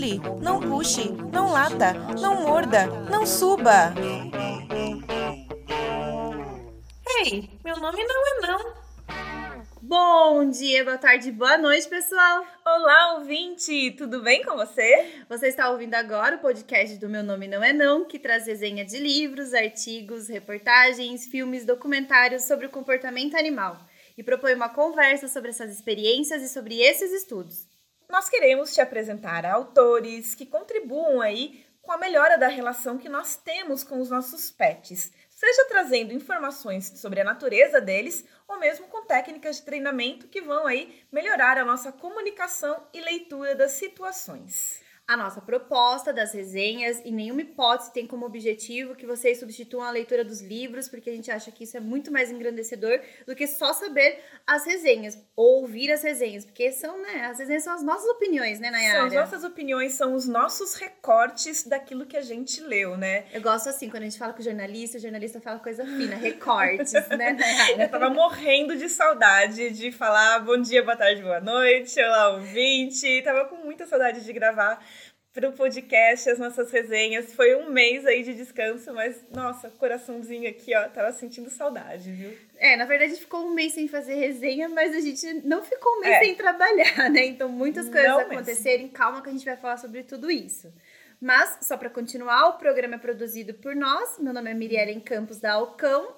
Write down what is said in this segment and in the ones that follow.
pule, não puxe, não lata, não morda, não suba. Ei, meu nome não é não. Bom dia, boa tarde, boa noite, pessoal. Olá, ouvinte, tudo bem com você? Você está ouvindo agora o podcast do Meu Nome Não É Não, que traz resenha de livros, artigos, reportagens, filmes, documentários sobre o comportamento animal e propõe uma conversa sobre essas experiências e sobre esses estudos. Nós queremos te apresentar autores que contribuam aí com a melhora da relação que nós temos com os nossos pets, seja trazendo informações sobre a natureza deles ou mesmo com técnicas de treinamento que vão aí melhorar a nossa comunicação e leitura das situações. A nossa proposta das resenhas, em nenhuma hipótese, tem como objetivo que vocês substituam a leitura dos livros, porque a gente acha que isso é muito mais engrandecedor do que só saber as resenhas, ou ouvir as resenhas, porque são, né, as resenhas são as nossas opiniões, né, Nayara? São as nossas opiniões, são os nossos recortes daquilo que a gente leu, né? Eu gosto assim, quando a gente fala com o jornalista, o jornalista fala coisa fina, recortes, né, Nayara? Eu tava morrendo de saudade de falar bom dia, boa tarde, boa noite, olá, ouvinte. Tava com muita saudade de gravar para o podcast, as nossas resenhas. Foi um mês aí de descanso, mas, nossa, coraçãozinho aqui, ó, tava sentindo saudade, viu? É, na verdade ficou um mês sem fazer resenha, mas a gente não ficou um mês é. sem trabalhar, né? Então muitas coisas não aconteceram. Mesmo. Calma que a gente vai falar sobre tudo isso. Mas, só para continuar, o programa é produzido por nós. Meu nome é Mirielle Campos da Alcão.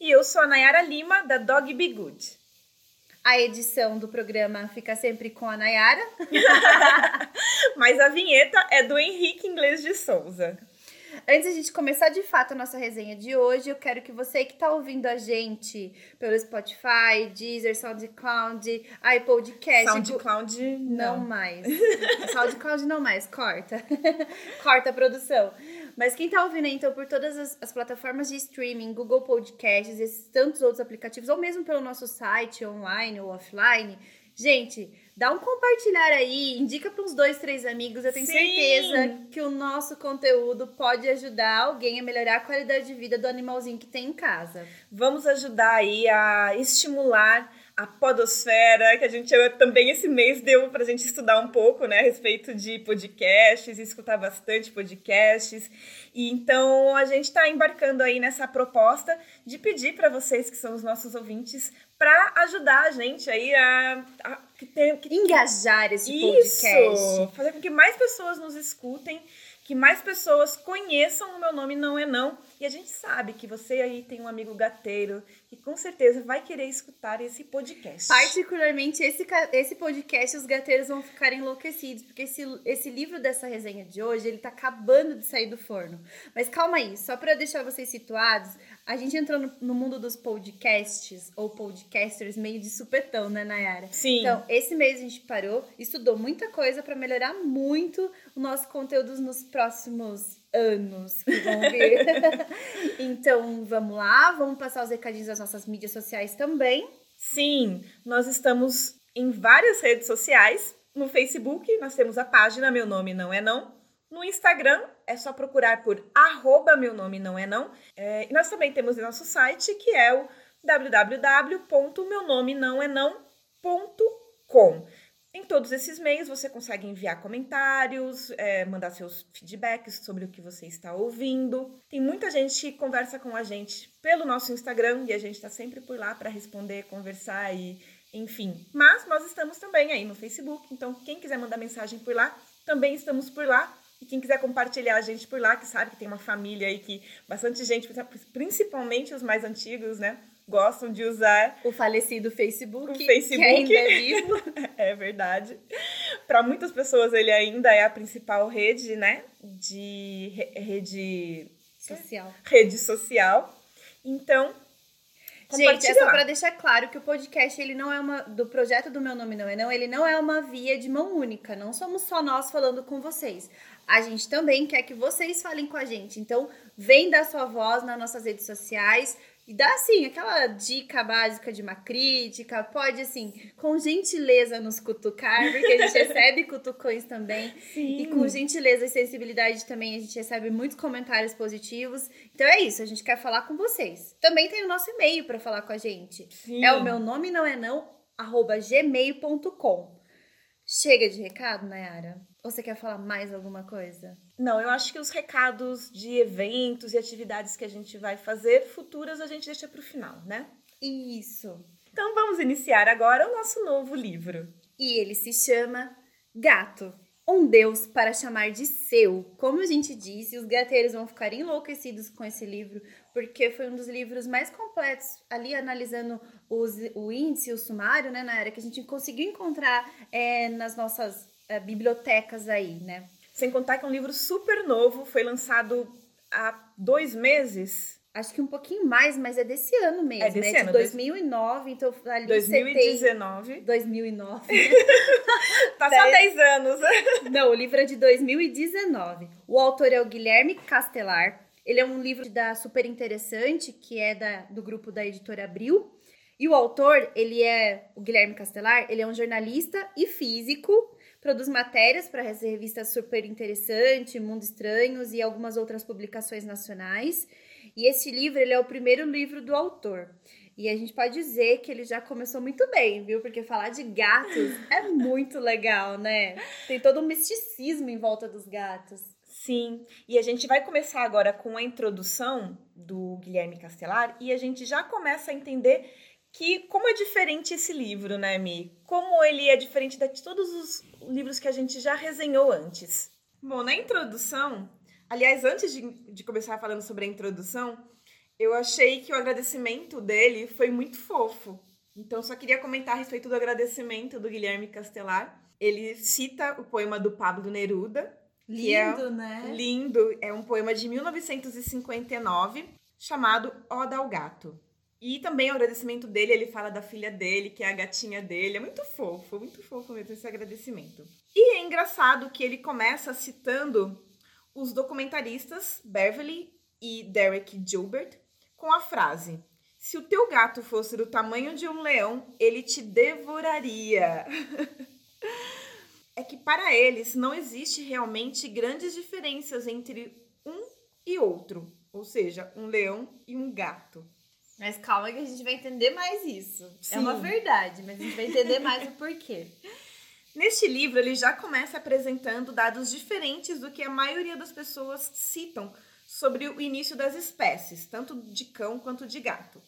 E eu sou a Nayara Lima, da Dog Be Good. A edição do programa fica sempre com a Nayara. Mas a vinheta é do Henrique Inglês de Souza. Antes a gente começar de fato a nossa resenha de hoje, eu quero que você que está ouvindo a gente pelo Spotify, Deezer, SoundCloud, iPodcast... SoundCloud não. não mais. SoundCloud não mais, corta. corta a produção. Mas quem tá ouvindo aí, então, por todas as, as, plataformas de streaming, Google Podcasts, esses tantos outros aplicativos, ou mesmo pelo nosso site, online ou offline, gente, dá um compartilhar aí, indica para uns dois, três amigos. Eu tenho Sim. certeza que o nosso conteúdo pode ajudar alguém a melhorar a qualidade de vida do animalzinho que tem em casa. Vamos ajudar aí a estimular a podosfera, que a gente também esse mês deu para a gente estudar um pouco, né, a respeito de podcasts, escutar bastante podcasts. E então a gente está embarcando aí nessa proposta de pedir para vocês que são os nossos ouvintes para ajudar a gente aí a, a que tem, que, engajar esse isso, podcast, fazer com que mais pessoas nos escutem, que mais pessoas conheçam o meu nome não é não. E a gente sabe que você aí tem um amigo gateiro que com certeza vai querer escutar esse podcast. Particularmente esse, esse podcast, os gateiros vão ficar enlouquecidos, porque esse, esse livro dessa resenha de hoje, ele tá acabando de sair do forno. Mas calma aí, só para deixar vocês situados, a gente entrou no, no, mundo dos podcasts, ou podcasters, meio de supetão, né, Nayara? Sim. Então, esse mês a gente parou, estudou muita coisa para melhorar muito o nosso conteúdo nos próximos anos que vão vir. então, vamos lá, vamos passar os recadinhos das nossas mídias sociais também. Sim, nós estamos em várias redes sociais. No Facebook, nós temos a página Meu Nome Não É Não. No Instagram, é só procurar por arroba Meu Nome Não É Não. É, e nós também temos o nosso site, que é o www.meunomenãoenão.com. Em todos esses meios você consegue enviar comentários, é, mandar seus feedbacks sobre o que você está ouvindo. Tem muita gente que conversa com a gente pelo nosso Instagram e a gente está sempre por lá para responder, conversar e enfim. Mas nós estamos também aí no Facebook, então quem quiser mandar mensagem por lá, também estamos por lá. E quem quiser compartilhar a gente por lá, que sabe que tem uma família aí que bastante gente, principalmente os mais antigos, né? Gostam de usar o falecido Facebook, o Facebook. que ainda é vivo. é verdade. Para muitas pessoas ele ainda é a principal rede, né, de rede social. Rede social. Então, Gente, é só para deixar claro que o podcast ele não é uma do projeto do meu nome não é não, ele não é uma via de mão única. Não somos só nós falando com vocês. A gente também quer que vocês falem com a gente. Então, vem dar sua voz nas nossas redes sociais, e dá, assim, aquela dica básica de uma crítica, pode, assim, com gentileza nos cutucar, porque a gente recebe cutucões também. Sim. E com gentileza e sensibilidade também a gente recebe muitos comentários positivos. Então é isso, a gente quer falar com vocês. Também tem o nosso e-mail para falar com a gente. Sim. É o meu nome não é não, arroba gmail.com. Chega de recado, Nayara? Você quer falar mais alguma coisa? Não, eu acho que os recados de eventos e atividades que a gente vai fazer futuras a gente deixa para o final, né? Isso. Então vamos iniciar agora o nosso novo livro. E ele se chama Gato. Um Deus para chamar de seu. Como a gente disse, os gateiros vão ficar enlouquecidos com esse livro, porque foi um dos livros mais completos, ali analisando os, o índice, o sumário, né, na era que a gente conseguiu encontrar é, nas nossas é, bibliotecas aí, né? Sem contar que é um livro super novo, foi lançado há dois meses. Acho que um pouquinho mais, mas é desse ano mesmo. É desse né? ano. De 2009, então ali 2019. Setembro, 2009. tá só 10 anos. Não, o livro é de 2019. O autor é o Guilherme Castelar. Ele é um livro da super interessante, que é da, do grupo da editora Abril. E o autor, ele é o Guilherme Castelar, ele é um jornalista e físico, produz matérias para essa revista super interessante, Mundo Estranhos e algumas outras publicações nacionais. E esse livro, ele é o primeiro livro do autor. E a gente pode dizer que ele já começou muito bem, viu? Porque falar de gatos é muito legal, né? Tem todo um misticismo em volta dos gatos. Sim, e a gente vai começar agora com a introdução do Guilherme Castelar e a gente já começa a entender que como é diferente esse livro, né, Mi? Como ele é diferente de todos os livros que a gente já resenhou antes. Bom, na introdução, Aliás, antes de, de começar falando sobre a introdução, eu achei que o agradecimento dele foi muito fofo. Então, só queria comentar a respeito do agradecimento do Guilherme Castelar. Ele cita o poema do Pablo Neruda. Lindo, é né? Lindo. É um poema de 1959 chamado Oda ao Gato. E também o agradecimento dele, ele fala da filha dele, que é a gatinha dele. É muito fofo, muito fofo mesmo esse agradecimento. E é engraçado que ele começa citando os documentaristas Beverly e Derek Gilbert com a frase: Se o teu gato fosse do tamanho de um leão, ele te devoraria. é que para eles não existe realmente grandes diferenças entre um e outro, ou seja, um leão e um gato. Mas calma que a gente vai entender mais isso. Sim. É uma verdade, mas a gente vai entender mais o porquê. Neste livro, ele já começa apresentando dados diferentes do que a maioria das pessoas citam sobre o início das espécies, tanto de cão quanto de gato.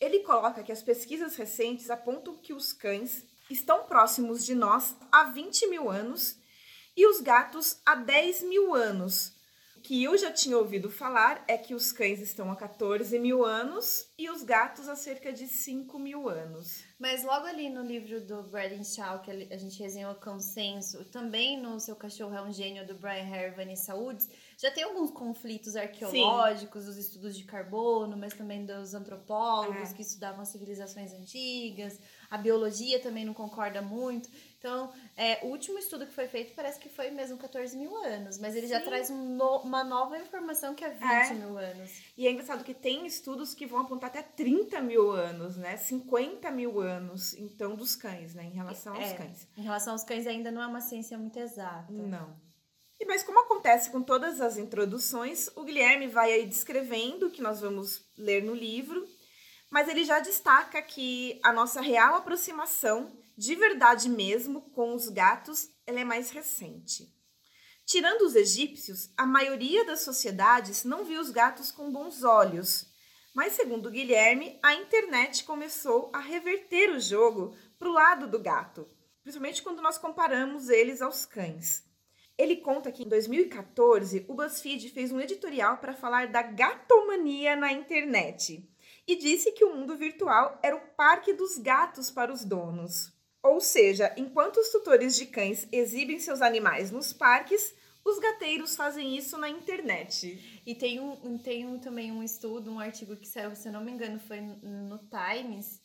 Ele coloca que as pesquisas recentes apontam que os cães estão próximos de nós há 20 mil anos e os gatos há 10 mil anos. Que eu já tinha ouvido falar é que os cães estão há 14 mil anos e os gatos há cerca de 5 mil anos. Mas logo ali no livro do Braden Shaw, que a gente resenhou Consenso, também no Seu Cachorro é um Gênio, do Brian Hare e Vanessa Woods, já tem alguns conflitos arqueológicos, os estudos de carbono, mas também dos antropólogos É. que estudavam as civilizações antigas, a biologia também não concorda muito. Então, é, o último estudo que foi feito parece que foi mesmo 14 mil anos, mas ele já Sim. traz um no- uma nova informação que é 20 É. mil anos. E é engraçado que tem estudos que vão apontar até 30 mil anos, né? 50 mil anos, então, dos cães, né? Em relação aos É, cães. Em relação aos cães, ainda não é uma ciência muito exata. Não. E mas como acontece com todas as introduções, o Guilherme vai aí descrevendo o que nós vamos ler no livro, mas ele já destaca que a nossa real aproximação, de verdade mesmo, com os gatos, ela é mais recente. Tirando os egípcios, a maioria das sociedades não viu os gatos com bons olhos. Mas, segundo Guilherme, a internet começou a reverter o jogo para o lado do gato, principalmente quando nós comparamos eles aos cães. Ele conta que em 2014 o BuzzFeed fez um editorial para falar da gatomania na internet e disse que o mundo virtual era o parque dos gatos para os donos. Ou seja, enquanto os tutores de cães exibem seus animais nos parques, os gateiros fazem isso na internet. E tem, um, tem um, também um estudo, um artigo que saiu, se eu não me engano, foi no Times,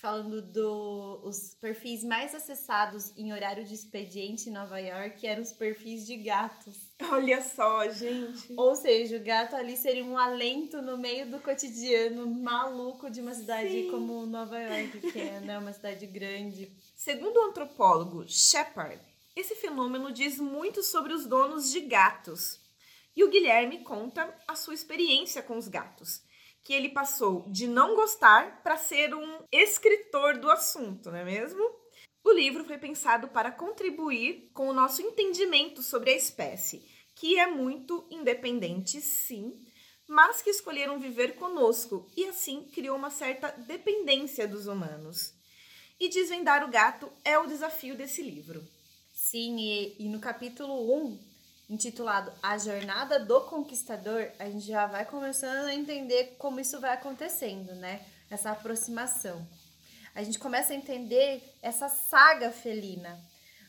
falando dos perfis mais acessados em horário de expediente em Nova York, eram os perfis de gatos. Olha só, gente. Ou seja, o gato ali seria um alento no meio do cotidiano maluco de uma cidade Sim. como Nova York, que é né, uma cidade grande. Segundo o antropólogo Shepard, esse fenômeno diz muito sobre os donos de gatos. E o Guilherme conta a sua experiência com os gatos, que ele passou de não gostar para ser um escritor do assunto, não é mesmo? O livro foi pensado para contribuir com o nosso entendimento sobre a espécie, que é muito independente, sim, mas que escolheram viver conosco e assim criou uma certa dependência dos humanos. E desvendar o gato é o desafio desse livro. Sim, e, e no capítulo 1, intitulado A Jornada do Conquistador, a gente já vai começando a entender como isso vai acontecendo, né? Essa aproximação. A gente começa a entender essa saga felina.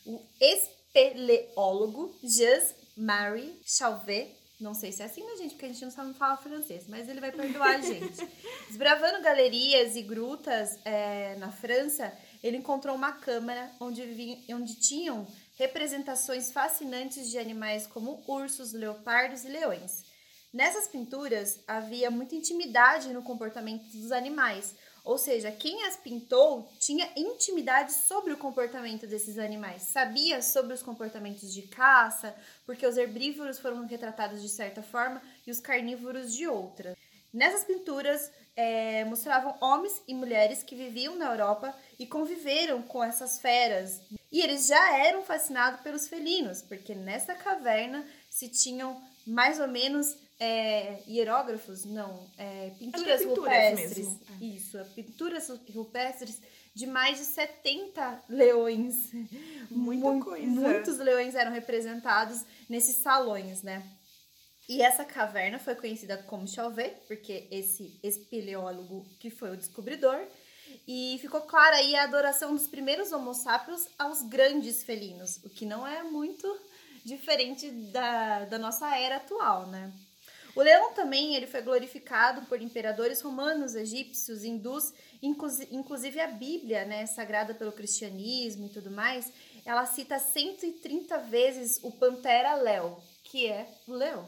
O espeleólogo Jean Marie Chauvet não sei se é assim, né, gente? Porque a gente não sabe falar francês, mas ele vai perdoar a gente. Desbravando galerias e grutas é, na França, ele encontrou uma câmara onde, vi, onde tinham representações fascinantes de animais como ursos, leopardos e leões. Nessas pinturas havia muita intimidade no comportamento dos animais, ou seja, quem as pintou tinha intimidade sobre o comportamento desses animais, sabia sobre os comportamentos de caça, porque os herbívoros foram retratados de certa forma e os carnívoros de outra. Nessas pinturas é, mostravam homens e mulheres que viviam na Europa e conviveram com essas feras. E eles já eram fascinados pelos felinos, porque nessa caverna se tinham mais ou menos é, hierógrafos, não, é, pinturas, pinturas rupestres. É. Isso, é, pinturas rupestres de mais de 70 leões. Muita Mu coisa. Muitos leões eram representados nesses salões, né? E essa caverna foi conhecida como Chauvet, porque esse espeleólogo que foi o descobridor. E ficou clara aí a adoração dos primeiros homo sapiens aos grandes felinos, o que não é muito diferente da, da nossa era atual, né? O leão também ele foi glorificado por imperadores romanos, egípcios, hindus, inclusive a Bíblia, né, sagrada pelo cristianismo e tudo mais, ela cita 130 vezes o Pantera Leo, que é o leão.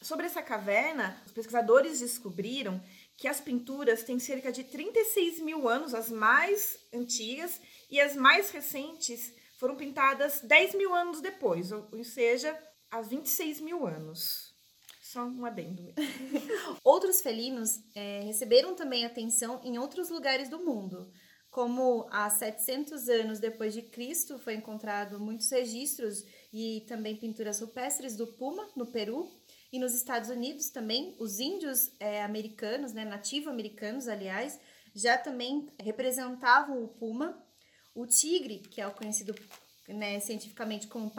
Sobre essa caverna, os pesquisadores descobriram que as pinturas têm cerca de 36 mil anos, as mais antigas, e as mais recentes foram pintadas 10 mil anos depois, ou seja, há 26 mil anos. Só um adendo. Outros felinos é, receberam também atenção em outros lugares do mundo, como há 700 anos depois de Cristo foi encontrado muitos registros e também pinturas rupestres do puma no Peru e nos Estados Unidos também os índios é, americanos, né, nativo-americanos, aliás, já também representavam o puma, o tigre, que é o conhecido né, cientificamente como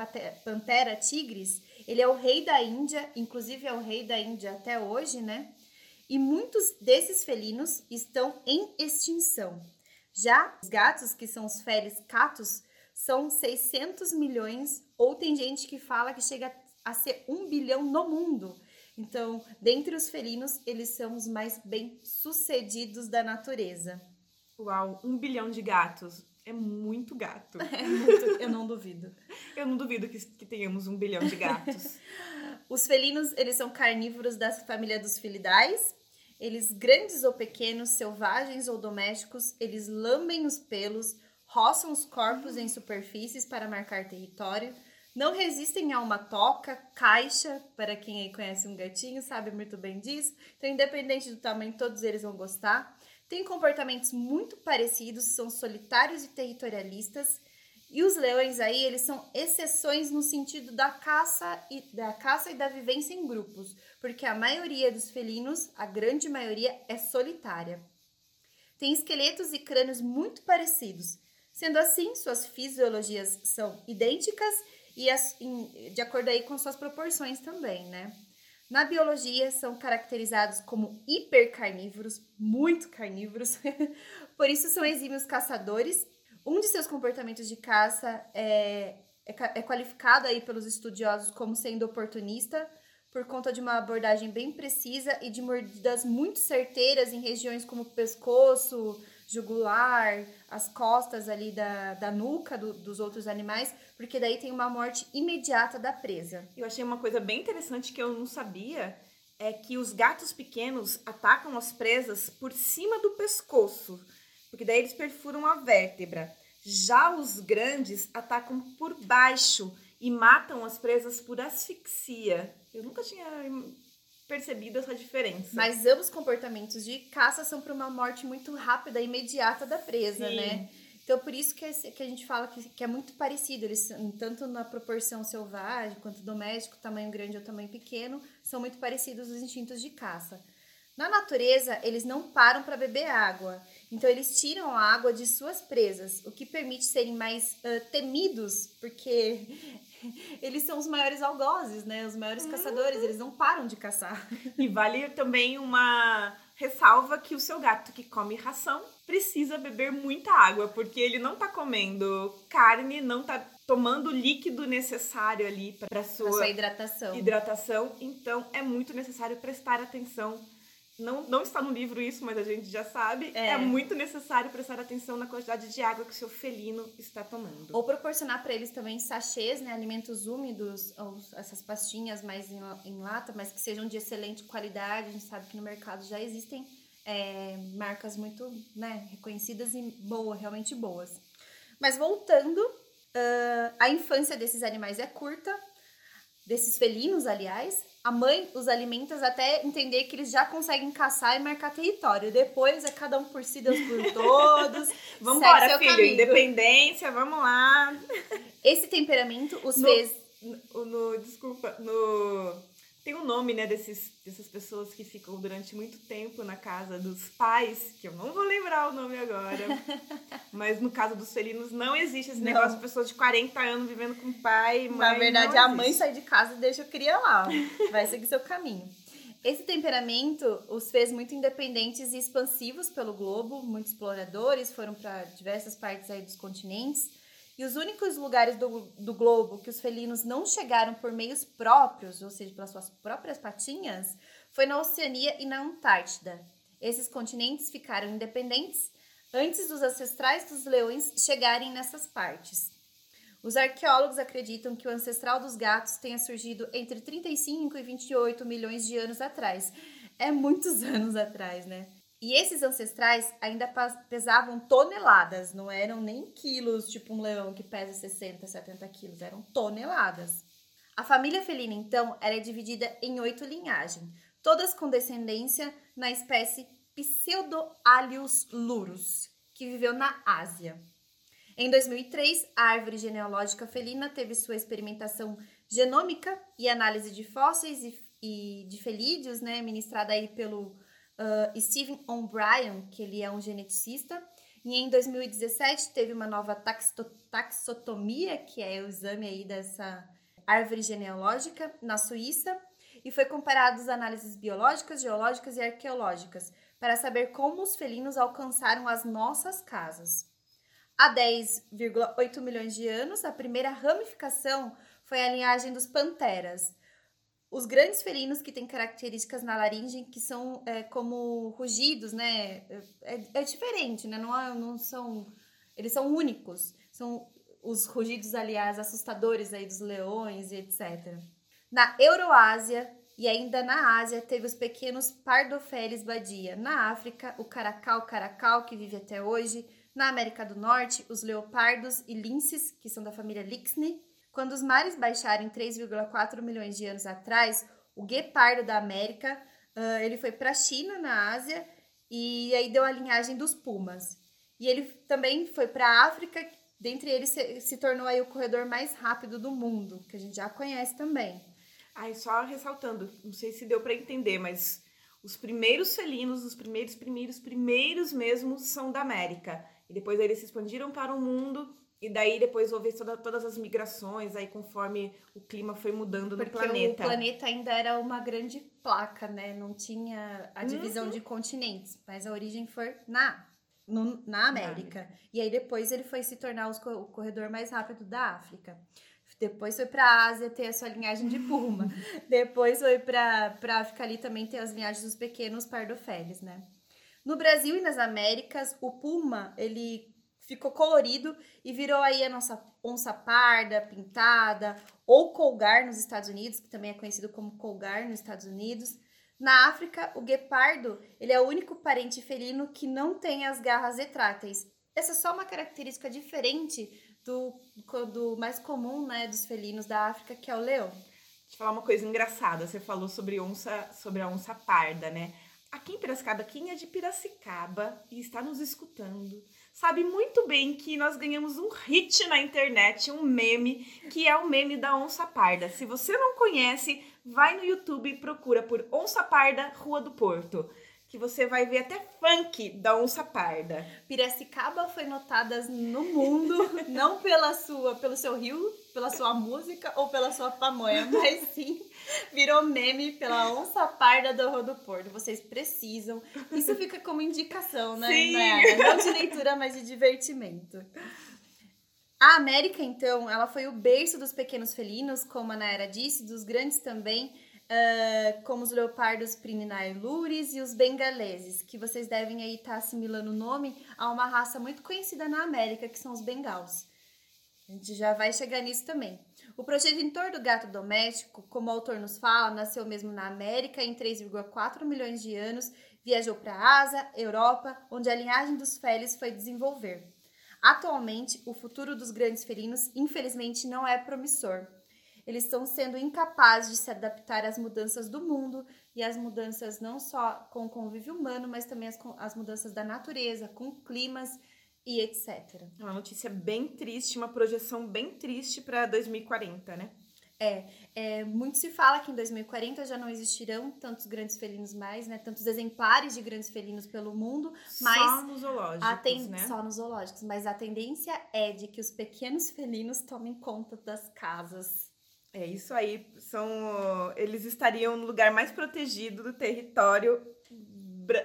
Pantera tigris, ele é o rei da Índia, inclusive é o rei da Índia até hoje, né? E muitos desses felinos estão em extinção. Já os gatos, que são os feres catos, são 600 milhões, ou tem gente que fala que chega a ser um bilhão no mundo. Então, dentre os felinos, eles são os mais bem sucedidos da natureza. Uau, um bilhão de gatos é muito gato. É muito, eu não duvido. eu não duvido que, que tenhamos um bilhão de gatos. Os felinos, eles são carnívoros da família dos filidais. Eles, grandes ou pequenos, selvagens ou domésticos, eles lambem os pelos, roçam os corpos em superfícies para marcar território, não resistem a uma toca, caixa, para quem aí conhece um gatinho sabe muito bem disso. Então, independente do tamanho, todos eles vão gostar têm comportamentos muito parecidos, são solitários e territorialistas. E os leões aí, eles são exceções no sentido da caça e da caça e da vivência em grupos, porque a maioria dos felinos, a grande maioria é solitária. Tem esqueletos e crânios muito parecidos. Sendo assim, suas fisiologias são idênticas e as, em, de acordo aí com suas proporções também, né? Na biologia, são caracterizados como hipercarnívoros, muito carnívoros, por isso são exímios caçadores. Um de seus comportamentos de caça é, é, é qualificado aí pelos estudiosos como sendo oportunista, por conta de uma abordagem bem precisa e de mordidas muito certeiras em regiões como pescoço, jugular, as costas ali da, da nuca do, dos outros animais, porque daí tem uma morte imediata da presa. Eu achei uma coisa bem interessante que eu não sabia, é que os gatos pequenos atacam as presas por cima do pescoço, porque daí eles perfuram a vértebra. Já os grandes atacam por baixo e matam as presas por asfixia. Eu nunca tinha percebido essa diferença. Mas ambos comportamentos de caça são para uma morte muito rápida e imediata da presa, Sim. né? Então, por isso que, que a gente fala que, que é muito parecido. Eles, tanto na proporção selvagem quanto doméstico, tamanho grande ou tamanho pequeno, são muito parecidos os instintos de caça. Na natureza, eles não param para beber água. Então, eles tiram a água de suas presas, o que permite serem mais uh, temidos, porque eles são os maiores algozes, né? Os maiores uhum. caçadores, eles não param de caçar. E vale também uma ressalva que o seu gato que come ração precisa beber muita água, porque ele não tá comendo carne, não tá tomando o líquido necessário ali para sua, sua hidratação. hidratação. Então é muito necessário prestar atenção não, não está no livro isso, mas a gente já sabe. É. é. muito necessário prestar atenção na quantidade de água que o seu felino está tomando. Ou proporcionar para eles também sachês, né, alimentos úmidos, ou essas pastinhas mais em, em, lata, mas que sejam de excelente qualidade. A gente sabe que no mercado já existem é, marcas muito né, reconhecidas e boas, realmente boas. Mas voltando, uh, a infância desses animais é curta, desses felinos, aliás, a mãe os alimenta até entender que eles já conseguem caçar e marcar território. Depois é cada um por si, Deus por todos. vamos embora, filho. Caminho. Independência, vamos lá. Esse temperamento os no, fez. No, no, desculpa, no tem um nome, né, desses, dessas pessoas que ficam durante muito tempo na casa dos pais, que eu não vou lembrar o nome agora. mas no caso dos felinos não existe esse não. negócio de pessoas de 40 anos vivendo com o pai. Na verdade, a mãe sai de casa e deixa a cria lá. Vai seguir seu caminho. Esse temperamento os fez muito independentes e expansivos pelo globo. Muitos exploradores foram para diversas partes aí dos continentes e os únicos lugares do, do globo que os felinos não chegaram por meios próprios, ou seja, pelas suas próprias patinhas, foi na Oceania e na Antártida. Esses continentes ficaram independentes antes dos ancestrais dos leões chegarem nessas partes. Os arqueólogos acreditam que o ancestral dos gatos tenha surgido entre 35 e 28 milhões de anos atrás. É muitos anos atrás, né? E esses ancestrais ainda pesavam toneladas, não eram nem quilos, tipo um leão que pesa 60, 70 quilos, eram toneladas. A família felina, então, era dividida em oito linhagens, todas com descendência na espécie Pseudoalius lurus, que viveu na Ásia. Em 2003, a árvore genealógica felina teve sua experimentação genômica e análise de fósseis e, e de felídeos, né, ministrada aí pelo uh, Stephen O'Brien, que ele é um geneticista, e em 2017 teve uma nova taxotomia, que é o exame aí dessa árvore genealógica na Suíça, e foi comparado as análises biológicas, geológicas e arqueológicas para saber como os felinos alcançaram as nossas casas. Há 10,8 milhões de anos, a primeira ramificação foi a linhagem dos panteras, os grandes felinos que têm características na laringe que são é, como rugidos, né? É, é diferente, né? Não, é, não são. Eles são únicos. São os rugidos, aliás, assustadores aí dos leões e etc. Na Euroásia e ainda na Ásia teve os pequenos Pardofeles badia. Na África, o caracal caracal, que vive até hoje. Na América do Norte, os leopardos e linces, que são da família Lixne. Quando os mares baixaram 3,4 milhões de anos atrás, o guepardo da América, uh, ele foi para a China, na Ásia, e aí deu a linhagem dos pumas. E ele também foi para a África, dentre eles se, se, tornou aí o corredor mais rápido do mundo, que a gente já conhece também. Ai, só ressaltando, não sei se deu para entender, mas os primeiros felinos, os primeiros, primeiros, primeiros mesmo são da América. E depois eles se expandiram para o mundo e daí depois houve toda, todas as migrações, aí conforme o clima foi mudando Porque no planeta. o planeta ainda era uma grande placa, né? Não tinha a divisão uhum. de continentes, mas a origem foi na, no, na América. Na e aí depois ele foi se tornar os, o corredor mais rápido da África. Depois foi para a Ásia ter a sua linhagem de puma. depois foi para a África ali também ter as linhagens dos pequenos pardofeles, né? No Brasil e nas Américas, o puma, ele ficou colorido e virou aí a nossa onça parda, pintada, ou colgar nos Estados Unidos, que também é conhecido como colgar nos Estados Unidos. Na África, o guepardo ele é o único parente felino que não tem as garras retráteis. Essa é só uma característica diferente do, do mais comum né, dos felinos da África, que é o leão. Deixa eu falar uma coisa engraçada. Você falou sobre onça, sobre a onça parda, né? Aqui em Piracicaba, quem é de Piracicaba e está nos escutando, sabe muito bem que nós ganhamos um hit na internet, um meme, que é o meme da onça parda. Se você não conhece, vai no YouTube e procura por Onça Parda Rua do Porto que você vai ver até funk da onça parda. Piracicaba foi notada no mundo, não pela sua, pelo seu rio, pela sua música ou pela sua pamonha, mas sim virou meme pela onça parda do Rua do Porto. Vocês precisam. Isso fica como indicação, né? Sim. Né? Não de leitura, mas de divertimento. A América, então, ela foi o berço dos pequenos felinos, como a Naira disse, dos grandes também uh, como os leopardos Prininae luris e os bengaleses, que vocês devem aí estar tá assimilando o nome a uma raça muito conhecida na América, que são os bengals. A gente já vai chegar nisso também. O progenitor do gato doméstico, como o autor nos fala, nasceu mesmo na América em 3,4 milhões de anos, viajou para a Ásia, Europa, onde a linhagem dos felis foi desenvolver. Atualmente, o futuro dos grandes felinos, infelizmente, não é promissor eles estão sendo incapazes de se adaptar às mudanças do mundo e às mudanças não só com o convívio humano, mas também as, as mudanças da natureza, com climas e etc. Uma notícia bem triste, uma projeção bem triste para 2040, né? É, é, muito se fala que em 2040 já não existirão tantos grandes felinos mais, né? Tantos exemplares de grandes felinos pelo mundo, mas só nos zoológicos, ten... né? Só nos zoológicos, mas a tendência é de que os pequenos felinos tomem conta das casas é isso aí. São, eles estariam no lugar mais protegido do território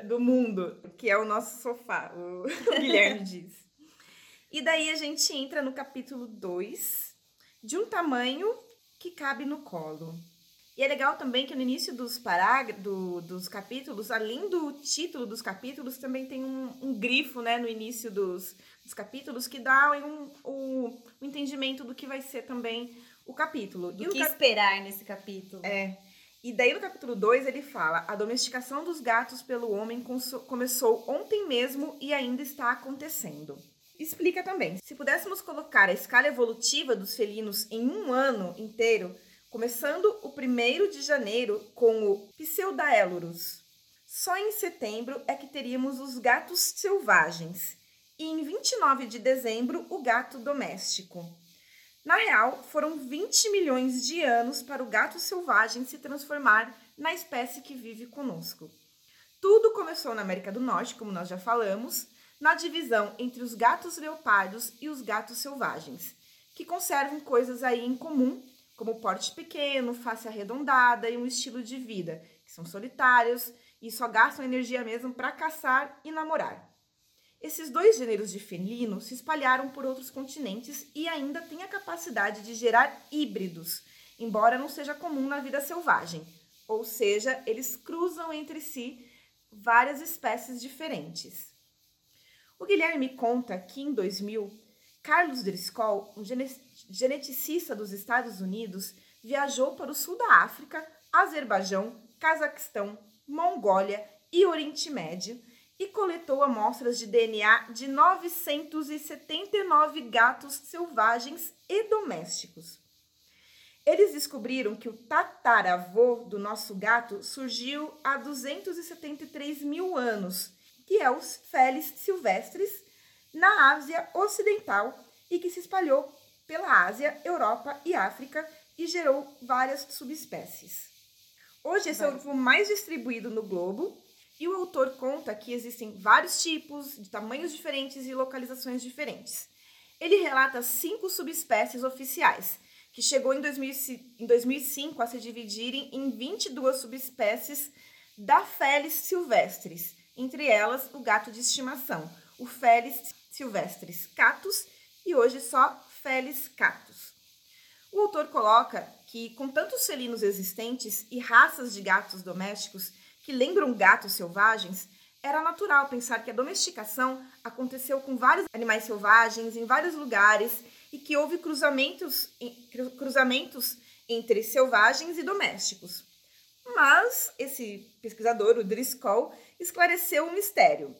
do mundo, que é o nosso sofá, o, o Guilherme diz. E daí a gente entra no capítulo 2, de um tamanho que cabe no colo. E é legal também que no início dos parágrafos, do, dos capítulos, além do título dos capítulos, também tem um, um grifo, né, no início dos, dos capítulos, que dá um, um, um entendimento do que vai ser também o capítulo. Do e que cap... esperar nesse capítulo. É. E daí no capítulo 2 ele fala: a domesticação dos gatos pelo homem começou ontem mesmo e ainda está acontecendo. Explica também: se pudéssemos colocar a escala evolutiva dos felinos em um ano inteiro, começando o 1 de janeiro com o Pseudaelurus, só em setembro é que teríamos os gatos selvagens, e em 29 de dezembro o gato doméstico. Na real, foram 20 milhões de anos para o gato selvagem se transformar na espécie que vive conosco. Tudo começou na América do Norte, como nós já falamos, na divisão entre os gatos leopardos e os gatos selvagens, que conservam coisas aí em comum, como porte pequeno, face arredondada e um estilo de vida, que são solitários e só gastam energia mesmo para caçar e namorar. Esses dois gêneros de felino se espalharam por outros continentes e ainda têm a capacidade de gerar híbridos, embora não seja comum na vida selvagem, ou seja, eles cruzam entre si várias espécies diferentes. O Guilherme conta que em 2000, Carlos Driscoll, um geneticista dos Estados Unidos, viajou para o sul da África, Azerbaijão, Cazaquistão, Mongólia e Oriente Médio e coletou amostras de DNA de 979 gatos selvagens e domésticos. Eles descobriram que o tataravô do nosso gato surgiu há 273 mil anos, que é os Felis silvestres, na Ásia Ocidental e que se espalhou pela Ásia, Europa e África e gerou várias subespécies. Hoje esse é o grupo mais distribuído no globo e o autor conta que existem vários tipos, de tamanhos diferentes e localizações diferentes. Ele relata cinco subespécies oficiais, que chegou em, 2005 a se dividirem em 22 subespécies da Felis silvestris, entre elas o gato de estimação, o Felis silvestris catus e hoje só Felis catus. O autor coloca que, com tantos felinos existentes e raças de gatos domésticos, que lembram gatos selvagens, era natural pensar que a domesticação aconteceu com vários animais selvagens em vários lugares e que houve cruzamentos, cruzamentos entre selvagens e domésticos. Mas esse pesquisador, o Driscoll, esclareceu o mistério.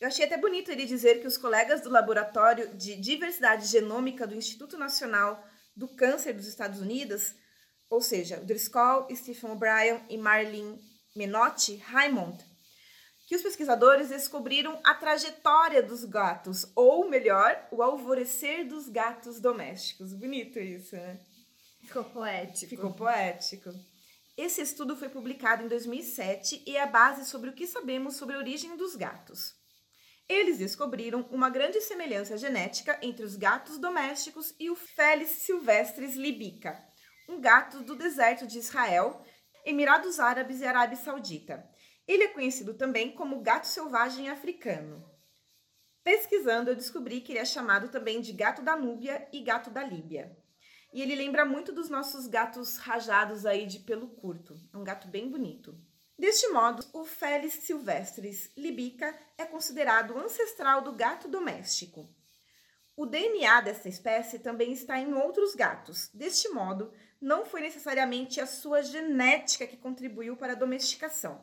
Eu achei até bonito ele dizer que os colegas do Laboratório de Diversidade Genômica do Instituto Nacional do Câncer dos Estados Unidos, ou seja, Driscoll, Stephen O'Brien e Marlene Menotti Raymond que os pesquisadores descobriram a trajetória dos gatos, ou melhor, o alvorecer dos gatos domésticos. Bonito isso, né? Ficou poético. Ficou poético. Esse estudo foi publicado em 2007 e é a base sobre o que sabemos sobre a origem dos gatos. Eles descobriram uma grande semelhança genética entre os gatos domésticos e o Felis silvestris libica, um gato do deserto de Israel, Emirados Árabes e Arábia Saudita. Ele é conhecido também como gato selvagem africano. Pesquisando, eu descobri que ele é chamado também de gato da Núbia e gato da Líbia. E ele lembra muito dos nossos gatos rajados aí de pelo curto. É um gato bem bonito. Deste modo, o Felis silvestris libica é considerado ancestral do gato doméstico. O DNA dessa espécie também está em outros gatos. Deste modo, não foi necessariamente a sua genética que contribuiu para a domesticação.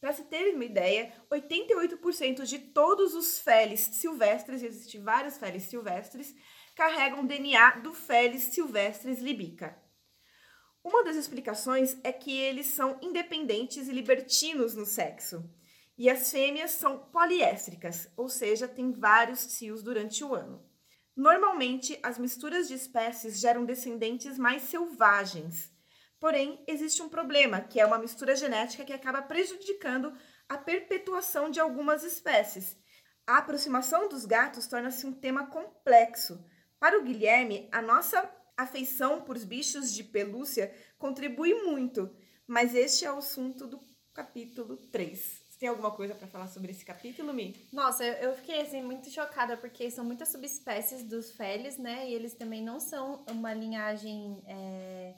Para se ter uma ideia, 88% de todos os Felis silvestres, existem vários Felis silvestres, carregam DNA do Felis silvestris libica. Uma das explicações é que eles são independentes e libertinos no sexo. E as fêmeas são poliéstricas, ou seja, têm vários cios durante o ano. Normalmente, as misturas de espécies geram descendentes mais selvagens. Porém, existe um problema, que é uma mistura genética que acaba prejudicando a perpetuação de algumas espécies. A aproximação dos gatos torna-se um tema complexo, para o Guilherme, a nossa afeição por bichos de pelúcia contribui muito, mas este é o assunto do capítulo 3. Você tem alguma coisa para falar sobre esse capítulo, Mi? Nossa, eu fiquei assim muito chocada porque são muitas subespécies dos felis, né? E eles também não são uma linhagem é,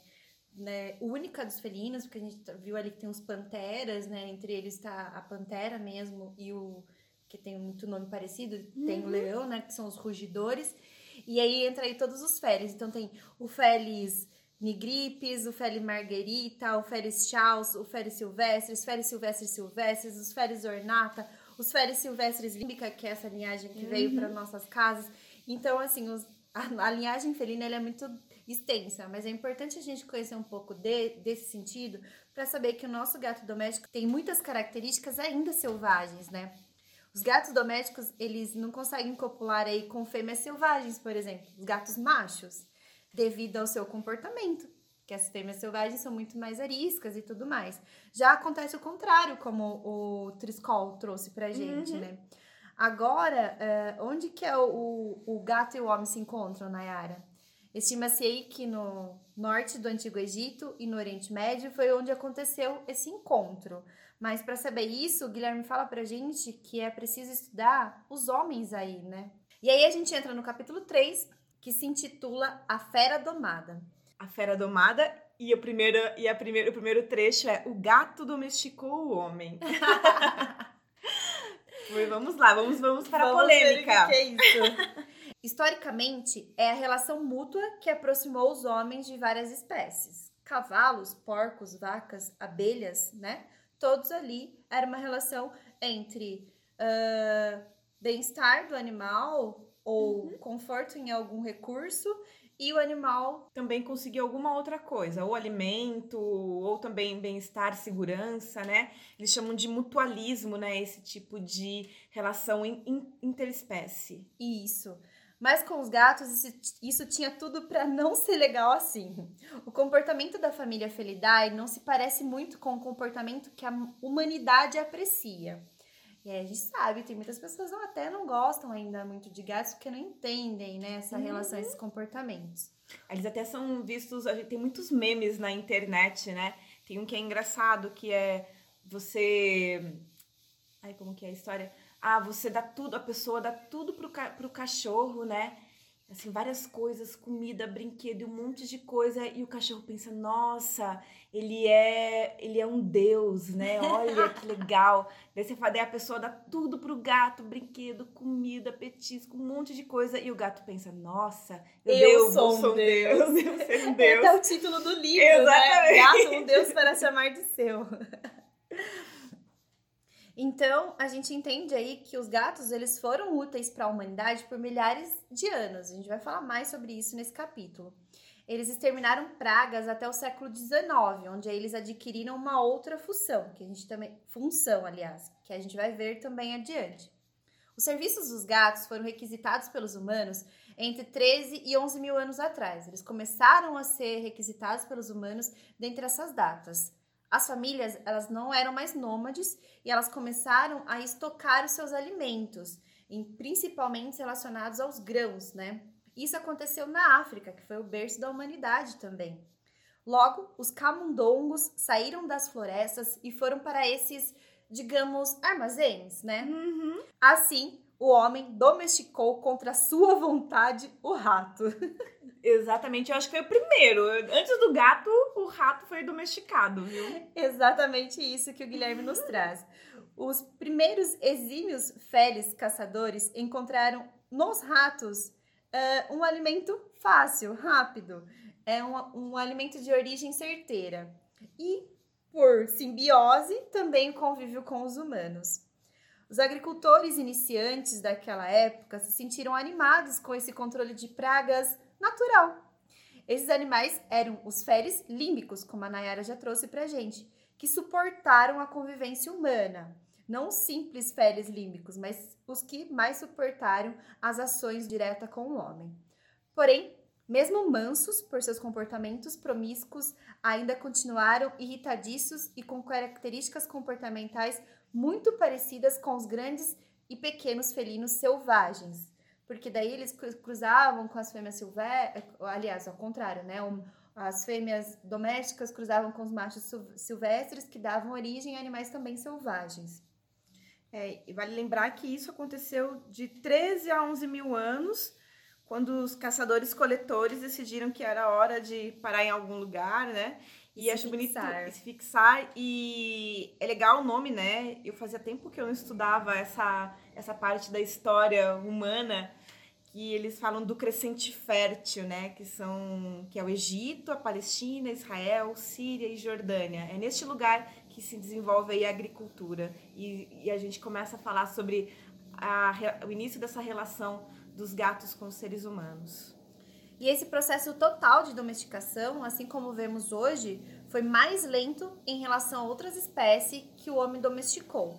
né, única dos felinos, porque a gente viu ali que tem os panteras, né? Entre eles está a pantera mesmo e o que tem muito nome parecido, uhum. tem o uhum. leão, né? Que são os rugidores. E aí entra aí todos os Felis. Então tem o Felis nigripes, o Felis marguerita, o Felis chaus, o Felis silvestres, Felis silvestres silvestres, os Felis ornata, os Felis silvestres límbica, que é essa linhagem que uhum. veio para nossas casas. Então, assim, os, a, a, linhagem felina é muito extensa, mas é importante a gente conhecer um pouco de, desse sentido para saber que o nosso gato doméstico tem muitas características ainda selvagens, né? Os gatos domésticos, eles não conseguem copular aí com fêmeas selvagens, por exemplo, os gatos machos, devido ao seu comportamento, que as fêmeas selvagens são muito mais ariscas e tudo mais. Já acontece o contrário, como o Triscol trouxe pra gente, uhum. né? Agora, uh, onde que é o, o gato e o homem se encontram, Nayara? Estima-se aí que no norte do Antigo Egito e no Oriente Médio foi onde aconteceu esse encontro. Mas para saber isso, o Guilherme fala pra gente que é preciso estudar os homens aí, né? E aí a gente entra no capítulo 3, que se intitula A Fera Domada. A Fera Domada e, o primeiro, e a primeiro, o primeiro trecho é O gato domesticou o homem. vamos lá, vamos, vamos para vamos a polêmica. Que é isso. Historicamente, é a relação mútua que aproximou os homens de várias espécies. Cavalos, porcos, vacas, abelhas, né? todos ali era uma relação entre uh, bem-estar do animal ou uhum. conforto em algum recurso e o animal também conseguir alguma outra coisa, ou alimento, ou também bem-estar, segurança, né? Eles chamam de mutualismo, né? Esse tipo de relação in, in, interespécie. Isso. Mas com os gatos, isso, isso tinha tudo para não ser legal assim. O comportamento da família Felidae não se parece muito com o comportamento que a humanidade aprecia. E aí a gente sabe, tem muitas pessoas que até não gostam ainda muito de gatos porque não entendem né, essa uhum. relação, esses comportamentos. Eles até são vistos, a gente tem muitos memes na internet, né? Tem um que é engraçado, que é você. Ai, como que é a história? ah, você dá tudo, a pessoa dá tudo pro, ca pro cachorro, né? Assim, várias coisas, comida, brinquedo, um monte de coisa, e o cachorro pensa, nossa, ele é, ele é um deus, né? Olha que legal. Daí você fala, daí a pessoa dá tudo pro gato, brinquedo, comida, petisco, um monte de coisa, e o gato pensa, nossa, eu, eu sou um deus. deus. eu sou um deus. É o título do livro, né? Exatamente. né? Gato, um deus para chamar de seu. Então, a gente entende aí que os gatos eles foram úteis para a humanidade por milhares de anos. A gente vai falar mais sobre isso nesse capítulo. eles exterminaram pragas até o século XIX, onde eles adquiriram uma outra função, que a gente também função, aliás, que a gente vai ver também adiante. Os serviços dos gatos foram requisitados pelos humanos entre 13 e 11 mil anos atrás. Eles começaram a ser requisitados pelos humanos dentre essas datas. As famílias elas não eram mais nômades e elas começaram a estocar os seus alimentos, principalmente relacionados aos grãos, né? Isso aconteceu na África, que foi o berço da humanidade também. Logo, os camundongos saíram das florestas e foram para esses, digamos, armazéns, né? Uhum. Assim, o homem domesticou contra sua vontade o rato. Exatamente, eu acho que foi o primeiro. Antes do gato, o rato foi domesticado, viu? Exatamente isso que o Guilherme nos traz. Os primeiros exímios feles caçadores encontraram nos ratos uh, um alimento fácil, rápido, é um, um alimento de origem certeira. E, por simbiose, também convívio com os humanos. Os agricultores iniciantes daquela época se sentiram animados com esse controle de pragas natural. Esses animais eram os feres límbicos, como a Nayara já trouxe pra gente, que suportaram a convivência humana não simples feres límbicos, mas os que mais suportaram as ações diretas com o homem. Porém, mesmo mansos por seus comportamentos promíscuos, ainda continuaram irritadiços e com características comportamentais muito parecidas com os grandes e pequenos felinos selvagens. Porque daí eles cruzavam com as fêmeas silvestres, aliás, ao contrário, né? As fêmeas domésticas cruzavam com os machos silvestres, que davam origem a animais também selvagens. É, e vale lembrar que isso aconteceu de 13 a 11 mil anos, quando os caçadores-coletores decidiram que era hora de parar em algum lugar, né? E, e acho fixar. bonito se fixar. E é legal o nome, né? Eu fazia tempo que eu não estudava essa, essa parte da história humana que eles falam do crescente fértil, né? Que são que é o Egito, a Palestina, Israel, Síria e Jordânia. É neste lugar que se desenvolve a agricultura e, e a gente começa a falar sobre a, o início dessa relação dos gatos com os seres humanos. E esse processo total de domesticação, assim como vemos hoje, foi mais lento em relação a outras espécies que o homem domesticou.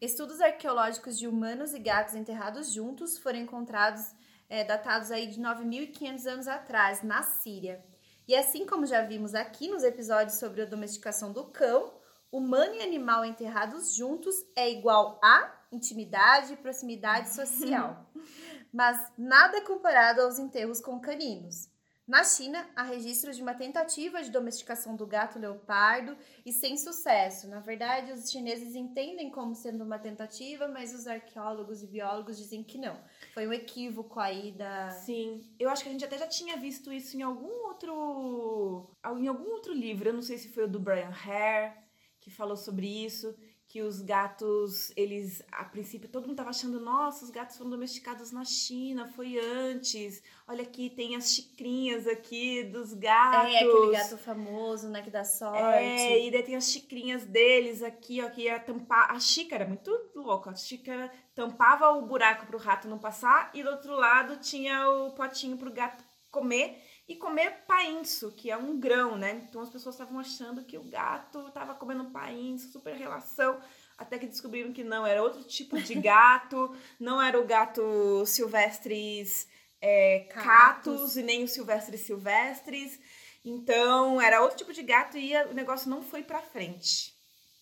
Estudos arqueológicos de humanos e gatos enterrados juntos foram encontrados é, datados aí de 9.500 anos atrás, na Síria. E assim como já vimos aqui nos episódios sobre a domesticação do cão, humano e animal enterrados juntos é igual a intimidade e proximidade social. Mas nada comparado aos enterros com caninos. Na China, há registros de uma tentativa de domesticação do gato leopardo e sem sucesso. Na verdade, os chineses entendem como sendo uma tentativa, mas os arqueólogos e biólogos dizem que não. Foi um equívoco aí da. Sim, eu acho que a gente até já tinha visto isso em algum outro. em algum outro livro. Eu não sei se foi o do Brian Hare que falou sobre isso, que os gatos, eles, a princípio, todo mundo tava achando, nossa, os gatos foram domesticados na China, foi antes. Olha aqui, tem as xicrinhas aqui dos gatos. É, aquele gato famoso, né, que dá sorte. É, e daí tem as xicrinhas deles aqui, ó, que ia tampar. A xícara, muito louco, a xícara tampava o buraco pro rato não passar, e do outro lado tinha o potinho pro gato comer e comer painço, que é um grão, né? Então as pessoas estavam achando que o gato estava comendo painço, super relação, até que descobriram que não, era outro tipo de gato, não era o gato silvestres é, catos e nem os silvestres silvestres. Então era outro tipo de gato e o negócio não foi para frente.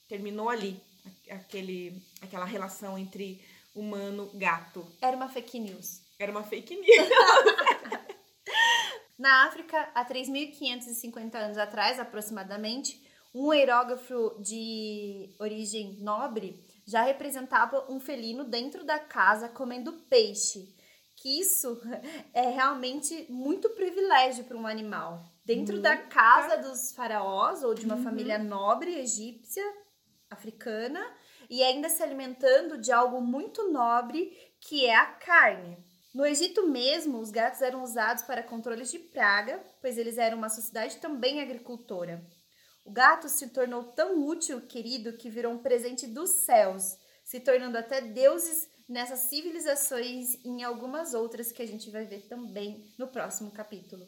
Terminou ali aquele, aquela relação entre humano gato. Era uma fake news. Era uma fake news. Na África, há 3.550 anos atrás, aproximadamente, um aerógrafo de origem nobre já representava um felino dentro da casa comendo peixe. Que isso é realmente muito privilégio para um animal. Dentro da casa dos faraós ou de uma uhum. família nobre egípcia, africana, e ainda se alimentando de algo muito nobre que é a carne. No Egito mesmo, os gatos eram usados para controles de praga, pois eles eram uma sociedade também agricultora. O gato se tornou tão útil, querido, que virou um presente dos céus, se tornando até deuses nessas civilizações e em algumas outras que a gente vai ver também no próximo capítulo.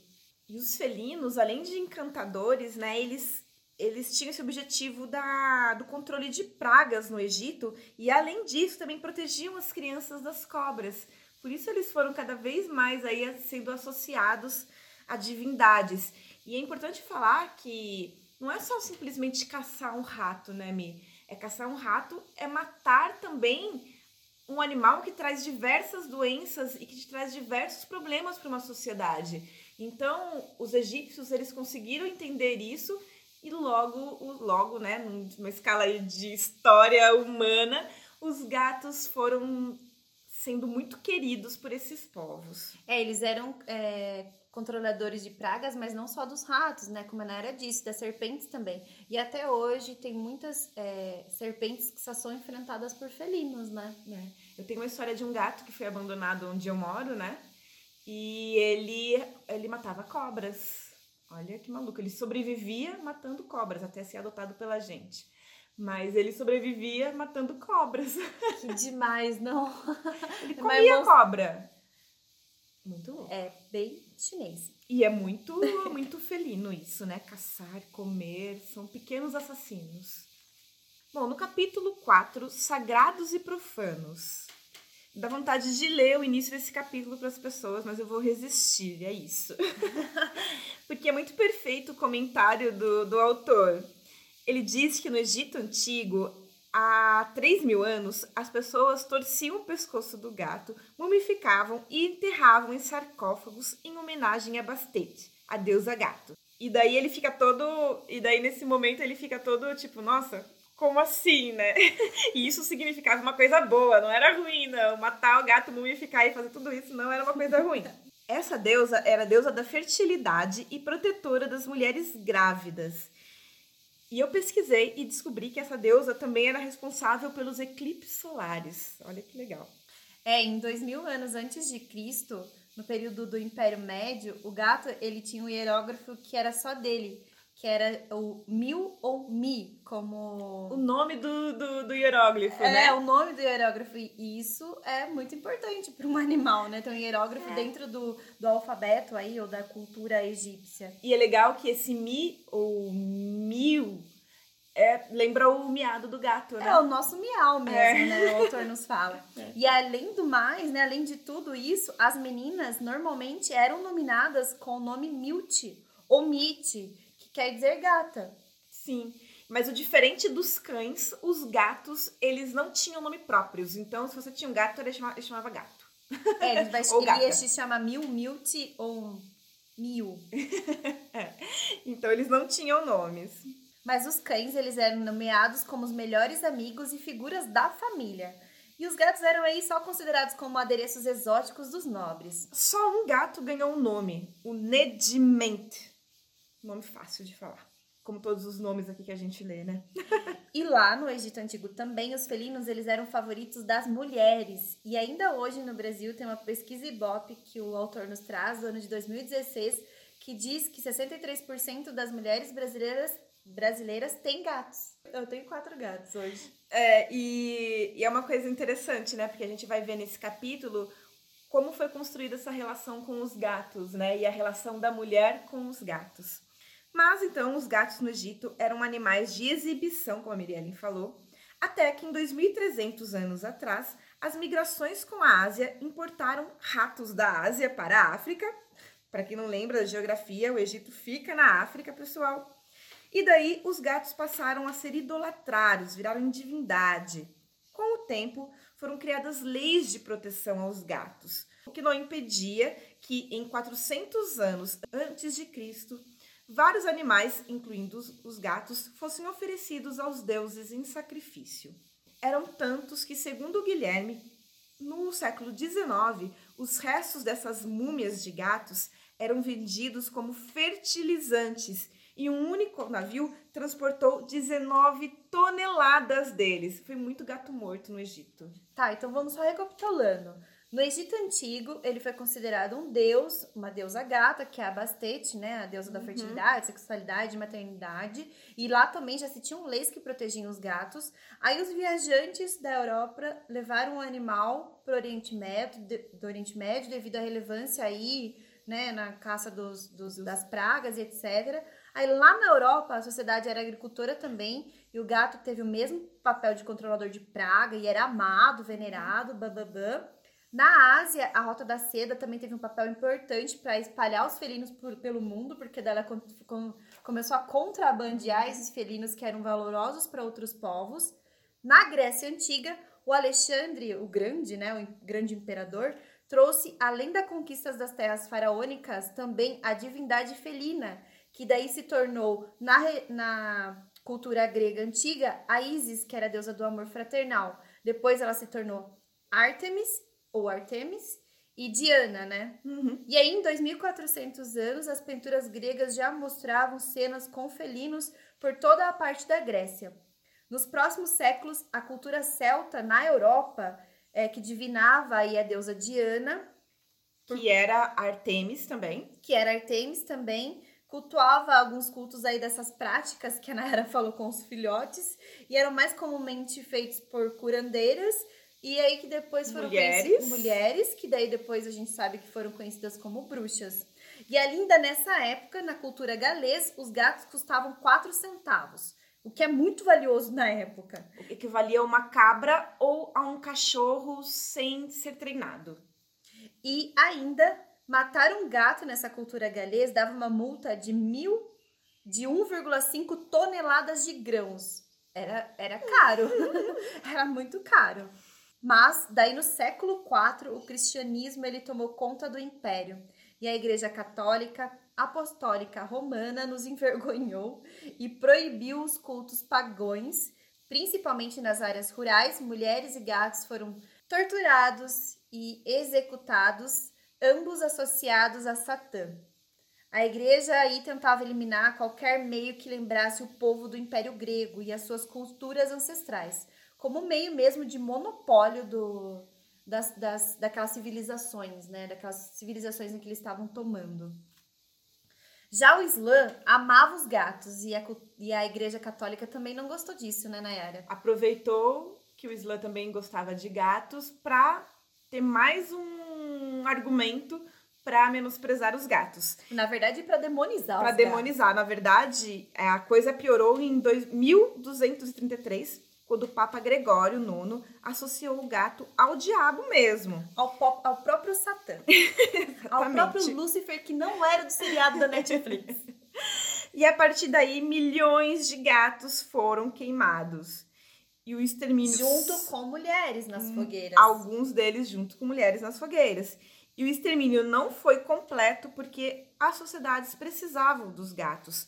E os felinos, além de encantadores, né, eles eles tinham esse objetivo da, do controle de pragas no Egito e além disso também protegiam as crianças das cobras. Por isso eles foram cada vez mais aí sendo associados a divindades. E é importante falar que não é só simplesmente caçar um rato, né, Mi? É caçar um rato, é matar também um animal que traz diversas doenças e que traz diversos problemas para uma sociedade. Então, os egípcios eles conseguiram entender isso e logo, logo, né, numa escala de história humana, os gatos foram sendo muito queridos por esses povos. É, eles eram é, controladores de pragas, mas não só dos ratos, né? Como a Nara disse, das serpentes também. E até hoje tem muitas é, serpentes que só são enfrentadas por felinos, né? É. Eu tenho uma história de um gato que foi abandonado onde eu moro, né? E ele, ele matava cobras. Olha que maluco. Ele sobrevivia matando cobras até ser adotado pela gente. Mas ele sobrevivia matando cobras. Que demais, não? Ele comia cobra. Muito louco. É bem chinês. E é muito, muito felino isso, né? Caçar, comer, são pequenos assassinos. Bom, no capítulo 4, Sagrados e Profanos. Dá vontade de ler o início desse capítulo para as pessoas, mas eu vou resistir, é isso. Porque é muito perfeito o comentário do, do autor. Ele diz que no Egito Antigo, há 3 mil anos, as pessoas torciam o pescoço do gato, mumificavam e enterravam em sarcófagos em homenagem a Bastet, a deusa gato. E daí ele fica todo. E daí nesse momento ele fica todo tipo, nossa, como assim, né? E isso significava uma coisa boa, não era ruim, não. Matar o gato, mumificar e fazer tudo isso não era uma coisa ruim. Essa deusa era deusa da fertilidade e protetora das mulheres grávidas. E eu pesquisei e descobri que essa deusa também era responsável pelos eclipses solares. Olha que legal. É, em dois mil anos antes de Cristo, no período do Império Médio, o gato ele tinha um hierógrafo que era só dele que era o mil ou mi, como. O nome do, do, do hieróglifo, é, né? É, o nome do hierógrafo. E isso é muito importante para um animal, né? Ter um hierógrafo é. dentro do, do alfabeto aí, ou da cultura egípcia. E é legal que esse mi ou mil é, lembra o miado do gato, né? É o nosso miau mesmo, é. né? O autor nos fala. É. E além do mais, né? Além de tudo isso, as meninas normalmente eram nominadas com o nome Milt ou Mit quer dizer gata. Sim. Mas o diferente dos cães, os gatos, eles não tinham nome próprios. Então, se você tinha um gato, ele chamava, ele chamava gato. É, ele, vai, ele ia se chamar Mil, Milt ou Mil. é. Então, eles não tinham nomes. Mas os cães, eles eram nomeados como os melhores amigos e figuras da família. E os gatos eram aí só considerados como adereços exóticos dos nobres. Só um gato ganhou um nome, o Nediment Nome fácil de falar. Como todos os nomes aqui que a gente lê, né? e lá no Egito Antigo também, os felinos eles eram favoritos das mulheres. E ainda hoje no Brasil tem uma pesquisa Ibope que o autor nos traz, do ano de 2016, que diz que 63% das mulheres brasileiras brasileiras têm gatos. Eu tenho quatro gatos hoje. É, e, e, é uma coisa interessante, né? Porque a gente vai ver nesse capítulo como foi construída essa relação com os gatos, né? E a relação da mulher com os gatos. Mas então os gatos no Egito eram animais de exibição, como a Miriam falou, até que em 2300 anos atrás, as migrações com a Ásia importaram ratos da Ásia para a África. Para quem não lembra da geografia, o Egito fica na África, pessoal. E daí os gatos passaram a ser idolatrados, viraram divindade. Com o tempo, foram criadas leis de proteção aos gatos, o que não impedia que em 400 anos antes de Cristo vários animais, incluindo os gatos, fossem oferecidos aos deuses em sacrifício. Eram tantos que, segundo Guilherme, no século XIX, os restos dessas múmias de gatos eram vendidos como fertilizantes e um único navio transportou 19 toneladas deles. Foi muito gato morto no Egito. Tá, então vamos só recapitulando. No Egito Antigo, ele foi considerado um deus, uma deusa gata, que é a Bastet, né? A deusa da uhum. fertilidade, sexualidade, maternidade. E lá também já se tinham leis que protegiam os gatos. Aí os viajantes da Europa levaram o animal para o Oriente Médio, do Oriente Médio devido à relevância aí né, na caça dos, dos, das pragas e etc. Aí lá na Europa, a sociedade era agricultora também, e o gato teve o mesmo papel de controlador de praga e era amado, venerado, bababã. Na Ásia, a Rota da Seda também teve um papel importante para espalhar os felinos por, pelo mundo, porque dela com, com, começou a contrabandear esses felinos que eram valorosos para outros povos. Na Grécia Antiga, o Alexandre, o Grande, né, o grande imperador, trouxe, além da conquista das terras faraônicas, também a divindade felina, que daí se tornou, na, na cultura grega antiga, a Isis, que era a deusa do amor fraternal. Depois ela se tornou Artemis, ou Artemis, e Diana, né? Uhum. E aí, em 2400 anos, as pinturas gregas já mostravam cenas com felinos por toda a parte da Grécia. Nos próximos séculos, a cultura celta na Europa, é, que divinava aí a deusa Diana, Que era Artemis também. que era Artemis também, cultuava alguns cultos aí dessas práticas que a Nayara falou com os filhotes, e eram mais comumente feitos por curandeiras, e aí que depois foram Mulheres. mulheres, que daí depois a gente sabe que foram conhecidas como bruxas. E ainda nessa época, na cultura galês, os gatos custavam 4 centavos, o que é muito valioso na época. Equivalia a uma cabra ou a um cachorro sem ser treinado. E ainda, matar um gato nessa cultura galês dava uma multa de mil, de 1,5 toneladas de grãos. Era, era caro. era muito caro. Mas, daí no século IV, o cristianismo ele tomou conta do império. E a igreja católica apostólica romana nos envergonhou e proibiu os cultos pagões, principalmente nas áreas rurais, mulheres e gatos foram torturados e executados, ambos associados a Satã. A igreja aí tentava eliminar qualquer meio que lembrasse o povo do Império Grego e as suas culturas ancestrais, como meio mesmo de monopólio do, das, das, daquelas civilizações, né? Daquelas civilizações em que eles estavam tomando. Já o Islã amava os gatos e a, e a igreja católica também não gostou disso, né, Nayara? Aproveitou que o Islã também gostava de gatos para ter mais um argumento para menosprezar os gatos. Na verdade, para demonizar Para os demonizar. Na verdade, é, a coisa piorou em dois- 1233, quando o Papa Gregório IX associou o gato ao diabo mesmo. Ao, ao próprio Satã. ao próprio Lúcifer, que não era do seriado da Netflix. E a partir daí, milhões de gatos foram queimados. E o extermínio. junto com mulheres nas fogueiras. Alguns deles junto com mulheres nas fogueiras. E o extermínio não foi completo porque as sociedades precisavam dos gatos.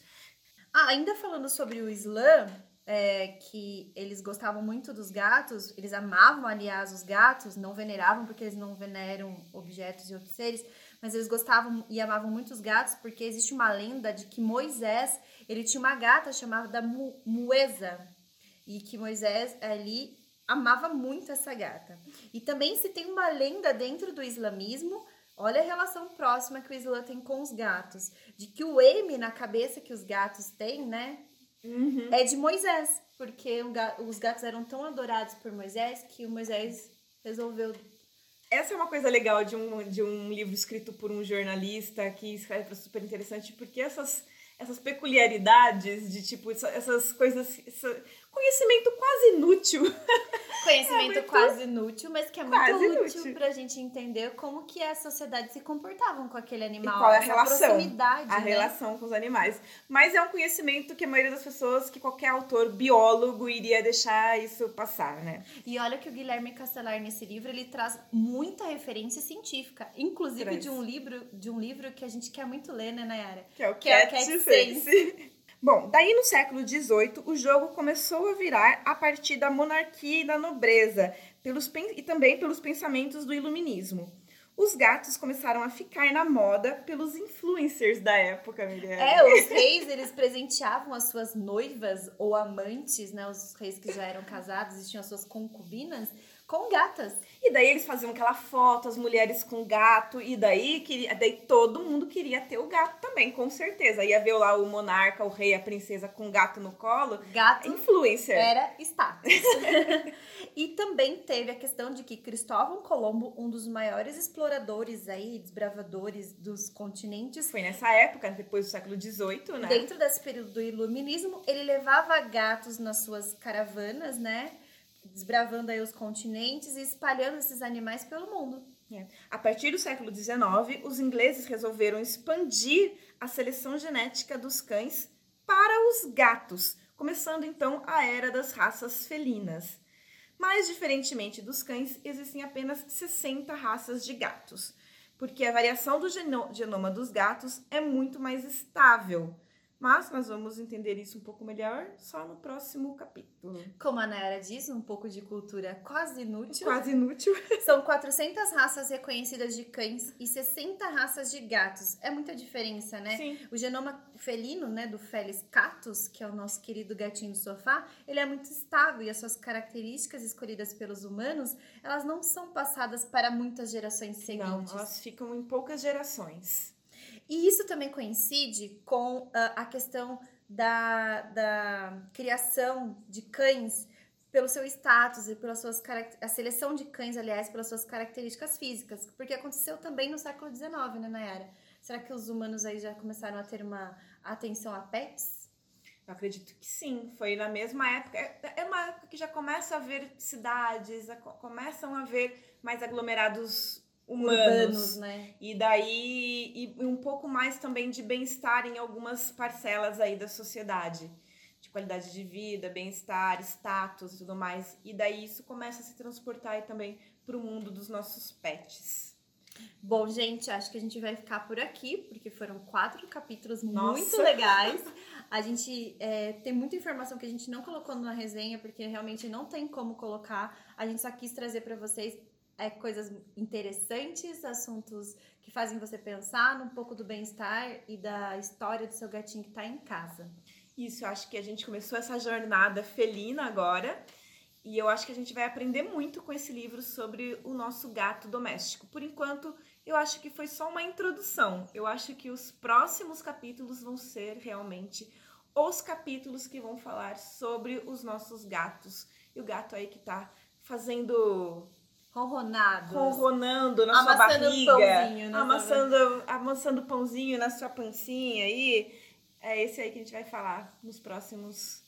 Ah, ainda falando sobre o Islã, é, que eles gostavam muito dos gatos, eles amavam, aliás, os gatos, não veneravam porque eles não veneram objetos e outros seres, mas eles gostavam e amavam muito os gatos porque existe uma lenda de que Moisés, ele tinha uma gata chamada Mu Mueza, e que Moisés ali amava muito essa gata. E também se tem uma lenda dentro do islamismo, olha a relação próxima que o Islã tem com os gatos, de que o M na cabeça que os gatos têm, né, é de Moisés, porque os gatos eram tão adorados por Moisés que o Moisés resolveu. Essa é uma coisa legal de um, de um livro escrito por um jornalista que escreve super interessante, porque essas, essas peculiaridades de tipo, essa- essas coisas. esse conhecimento quase inútil. Conhecimento É muito- quase inútil, mas que é muito Quase útil inútil. pra gente entender como que as sociedades se comportavam com aquele animal. e qual é a relação? proximidade, A né? relação com os animais. Mas é um conhecimento que a maioria das pessoas, que qualquer autor biólogo iria deixar isso passar, né? E olha que o Guilherme Castelar nesse livro ele traz muita referência científica, inclusive Traz. de um livro, de um livro que a gente quer muito ler, né, Nayara? Que é o Que é o Cat Cat Sense. Bom, daí no século XVIII, o jogo começou a virar a partir da monarquia e da nobreza, pelos, e também pelos pensamentos do iluminismo. Os gatos começaram a ficar na moda pelos influencers da época, Miriam. É, os reis, eles presenteavam as suas noivas ou amantes, né, os reis que já eram casados e tinham as suas concubinas, Com gatas. E daí eles faziam aquela foto, as mulheres com gato, e daí, queria, daí todo mundo queria ter o gato também, com certeza. Ia ver lá o monarca, o rei, a princesa com o gato no colo. Gato Influencer. era status. e também teve a questão de que Cristóvão Colombo, um dos maiores exploradores aí, desbravadores dos continentes, Foi nessa época, depois do século XVIII, né? dentro desse período do iluminismo, ele levava gatos nas suas caravanas, né? Desbravando aí os continentes e espalhando esses animais pelo mundo. É. A partir do século XIX, os ingleses resolveram expandir a seleção genética dos cães para os gatos, começando então a era das raças felinas. Mas, diferentemente dos cães, existem apenas 60 raças de gatos, porque a variação do geno- genoma dos gatos é muito mais estável. Mas nós vamos entender isso um pouco melhor só no próximo capítulo. Como a Nayara diz, um pouco de cultura quase inútil. Quase inútil. São 400 raças reconhecidas de cães e 60 raças de gatos. É muita diferença, né? Sim. O genoma felino, né, do Felis catus, que é o nosso querido gatinho do sofá, ele é muito estável e as suas características escolhidas pelos humanos, elas não são passadas para muitas gerações Não, seguintes. elas ficam em poucas gerações. E isso também coincide com ah, a questão da, da criação de cães pelo seu status e pelas suas a seleção de cães, aliás, pelas suas características físicas, porque aconteceu também no século XIX, né, Nayara? Será que os humanos aí já começaram a ter uma atenção a pets? Eu acredito que sim, foi na mesma época. É é uma época que já começa a haver cidades, começam a haver mais aglomerados humanos. Urbanos, né? E daí, e um pouco mais também de bem-estar em algumas parcelas aí da sociedade. De qualidade de vida, bem-estar, status e tudo mais. E daí isso começa a se transportar aí também para o mundo dos nossos pets. Bom, gente, acho que a gente vai ficar por aqui, porque foram quatro capítulos Nossa. muito legais. A gente é, tem muita informação que a gente não colocou na resenha, porque realmente não tem como colocar. A gente só quis trazer para vocês é, coisas interessantes, assuntos que fazem você pensar num pouco do bem-estar e da história do seu gatinho que tá em casa. Isso, eu acho que a gente começou essa jornada felina agora. E eu acho que a gente vai aprender muito com esse livro sobre o nosso gato doméstico. Por enquanto, eu acho que foi só uma introdução. Eu acho que os próximos capítulos vão ser realmente os capítulos que vão falar sobre os nossos gatos. E o gato aí que tá fazendo Ronronados. ronronando na sua Amassando barriga, pãozinho na sua amassando, amassando pãozinho na sua pancinha aí. É esse aí que a gente vai falar nos próximos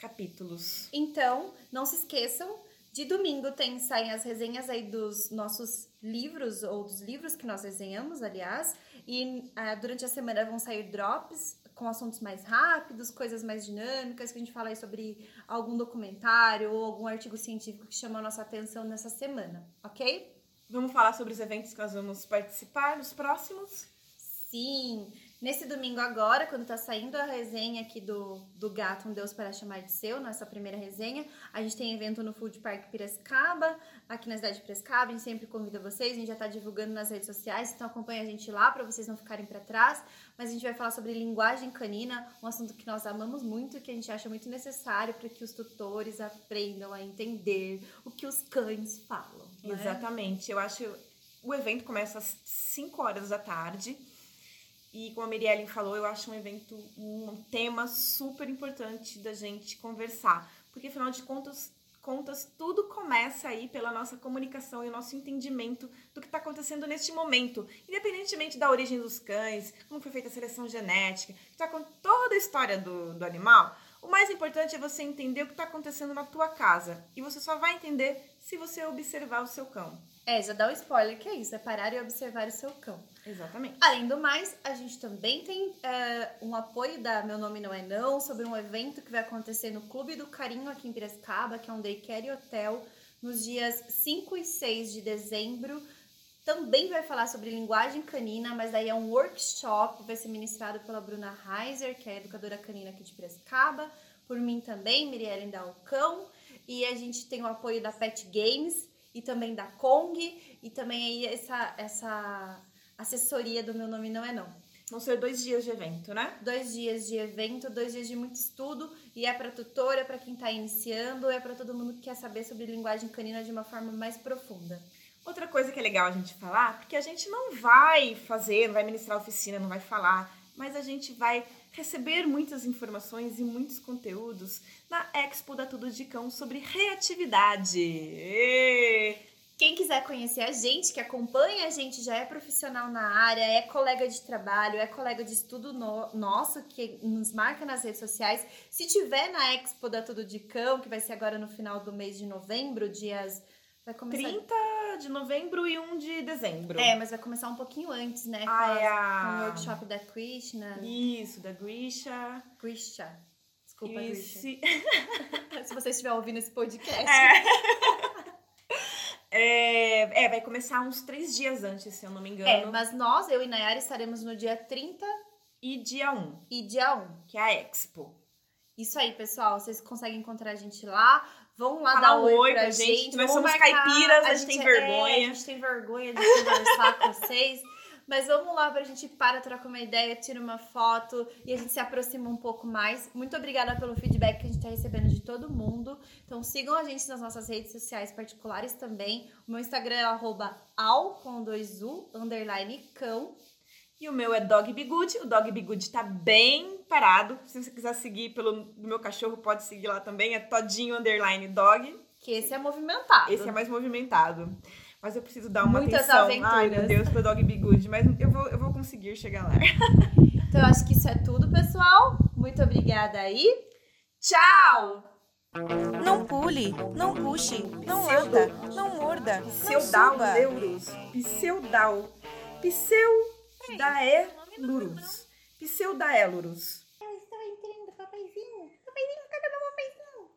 capítulos. Então, não se esqueçam, de domingo tem saem as resenhas aí dos nossos livros, ou dos livros que nós resenhamos, aliás. E ah, durante a semana vão sair drops com assuntos mais rápidos, coisas mais dinâmicas, que a gente fala aí sobre algum documentário ou algum artigo científico que chamou a nossa atenção nessa semana, ok? Vamos falar sobre os eventos que nós vamos participar nos próximos? Sim! Nesse domingo agora, quando tá saindo a resenha aqui do, do Gato Um Deus para Chamar de Seu, nossa primeira resenha, a gente tem evento no Food Park Piracicaba, aqui na cidade de Piracicaba, a gente sempre convida vocês, a gente já tá divulgando nas redes sociais, então acompanha a gente lá para vocês não ficarem para trás, mas a gente vai falar sobre linguagem canina, um assunto que nós amamos muito que a gente acha muito necessário para que os tutores aprendam a entender o que os cães falam. né? Exatamente. Eu acho o evento começa às 5 horas da tarde. E como a Mirielle falou, eu acho um evento, um tema super importante da gente conversar. Porque afinal de contas, contas tudo começa aí pela nossa comunicação e o nosso entendimento do que está acontecendo neste momento. Independentemente da origem dos cães, como foi feita a seleção genética, que tá com toda a história do, do animal, o mais importante é você entender o que está acontecendo na tua casa. E você só vai entender se você observar o seu cão. É, já dá um spoiler que é isso, é parar e observar o seu cão. Exatamente. Além do mais, a gente também tem é, um apoio da Meu Nome Não É Não sobre um evento que vai acontecer no Clube do Carinho aqui em Piracicaba, que é um daycare hotel, nos dias 5 e 6 de dezembro. Também vai falar sobre linguagem canina, mas daí é um workshop, vai ser ministrado pela Bruna Heiser, que é educadora canina aqui de Piracicaba, por mim também, Mirielle Dalcão, e a gente tem o apoio da Pet Games e também da Kong, e também aí essa, essa assessoria do Meu Nome Não É Não. Vão ser dois dias de evento, né? Dois dias de evento, dois dias de muito estudo, e é para tutor, é para quem está iniciando, é para todo mundo que quer saber sobre linguagem canina de uma forma mais profunda. Outra coisa que é legal a gente falar, porque a gente não vai fazer, não vai ministrar oficina, não vai falar, mas a gente vai receber muitas informações e muitos conteúdos na Expo da Tudo de Cão sobre reatividade. E... Quem quiser conhecer a gente, que acompanha a gente, já é profissional na área, é colega de trabalho, é colega de estudo no, nosso, que nos marca nas redes sociais. Se tiver na Expo da Tudo de Cão, que vai ser agora no final do mês de novembro, dias. Vai começar... 30 de novembro e 1 de dezembro. É, mas vai começar um pouquinho antes, né? Com, ah, é a... com o workshop da Krishna. Isso, da Grisha. Grisha. Desculpa, Isso. Grisha. Se você estiver ouvindo esse podcast. É. É, é, vai começar uns três dias antes, se eu não me engano. É, mas nós, eu e Nayara, estaremos no dia 30 e dia 1. E dia 1. Que é a Expo. Isso aí, pessoal. Vocês conseguem encontrar a gente lá. Vão lá dar um oi oi pra, pra gente. gente. Nós somos marcar. caipiras, a gente tem é- vergonha. é, a gente tem vergonha de conversar com vocês. Mas vamos lá pra gente para, trocar uma ideia, tira uma foto e a gente se aproxima um pouco mais. Muito obrigada pelo feedback que a gente tá recebendo de todo mundo. Então sigam a gente nas nossas redes sociais particulares também. O meu Instagram é arroba ao com dois U, underline cão. E o meu é Dog Bigude. O Dog Bigude tá bem parado. Se você quiser seguir pelo do meu cachorro, pode seguir lá também. É Todinho Underline Dog. Que esse é movimentado. Esse é mais movimentado. Mas eu preciso dar uma Muitas atenção. aventuras. Ai, meu Deus, pro Dog Bigude. Mas eu vou, eu vou conseguir chegar lá. Então eu acho que isso é tudo, pessoal. Muito obrigada aí. Tchau! Não pule, não puxe, não Pseudo. lata, não morda, não Pseudal suba. Neurus. Pseudal. Pseudaelurus. Pseudaelurus. Eu estou entrando, papaizinho. Papaizinho, cadê meu papaizinho?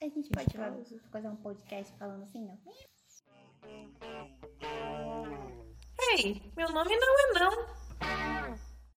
A gente pode fazer, fazer um podcast falando assim, não? Ei, meu nome não é não.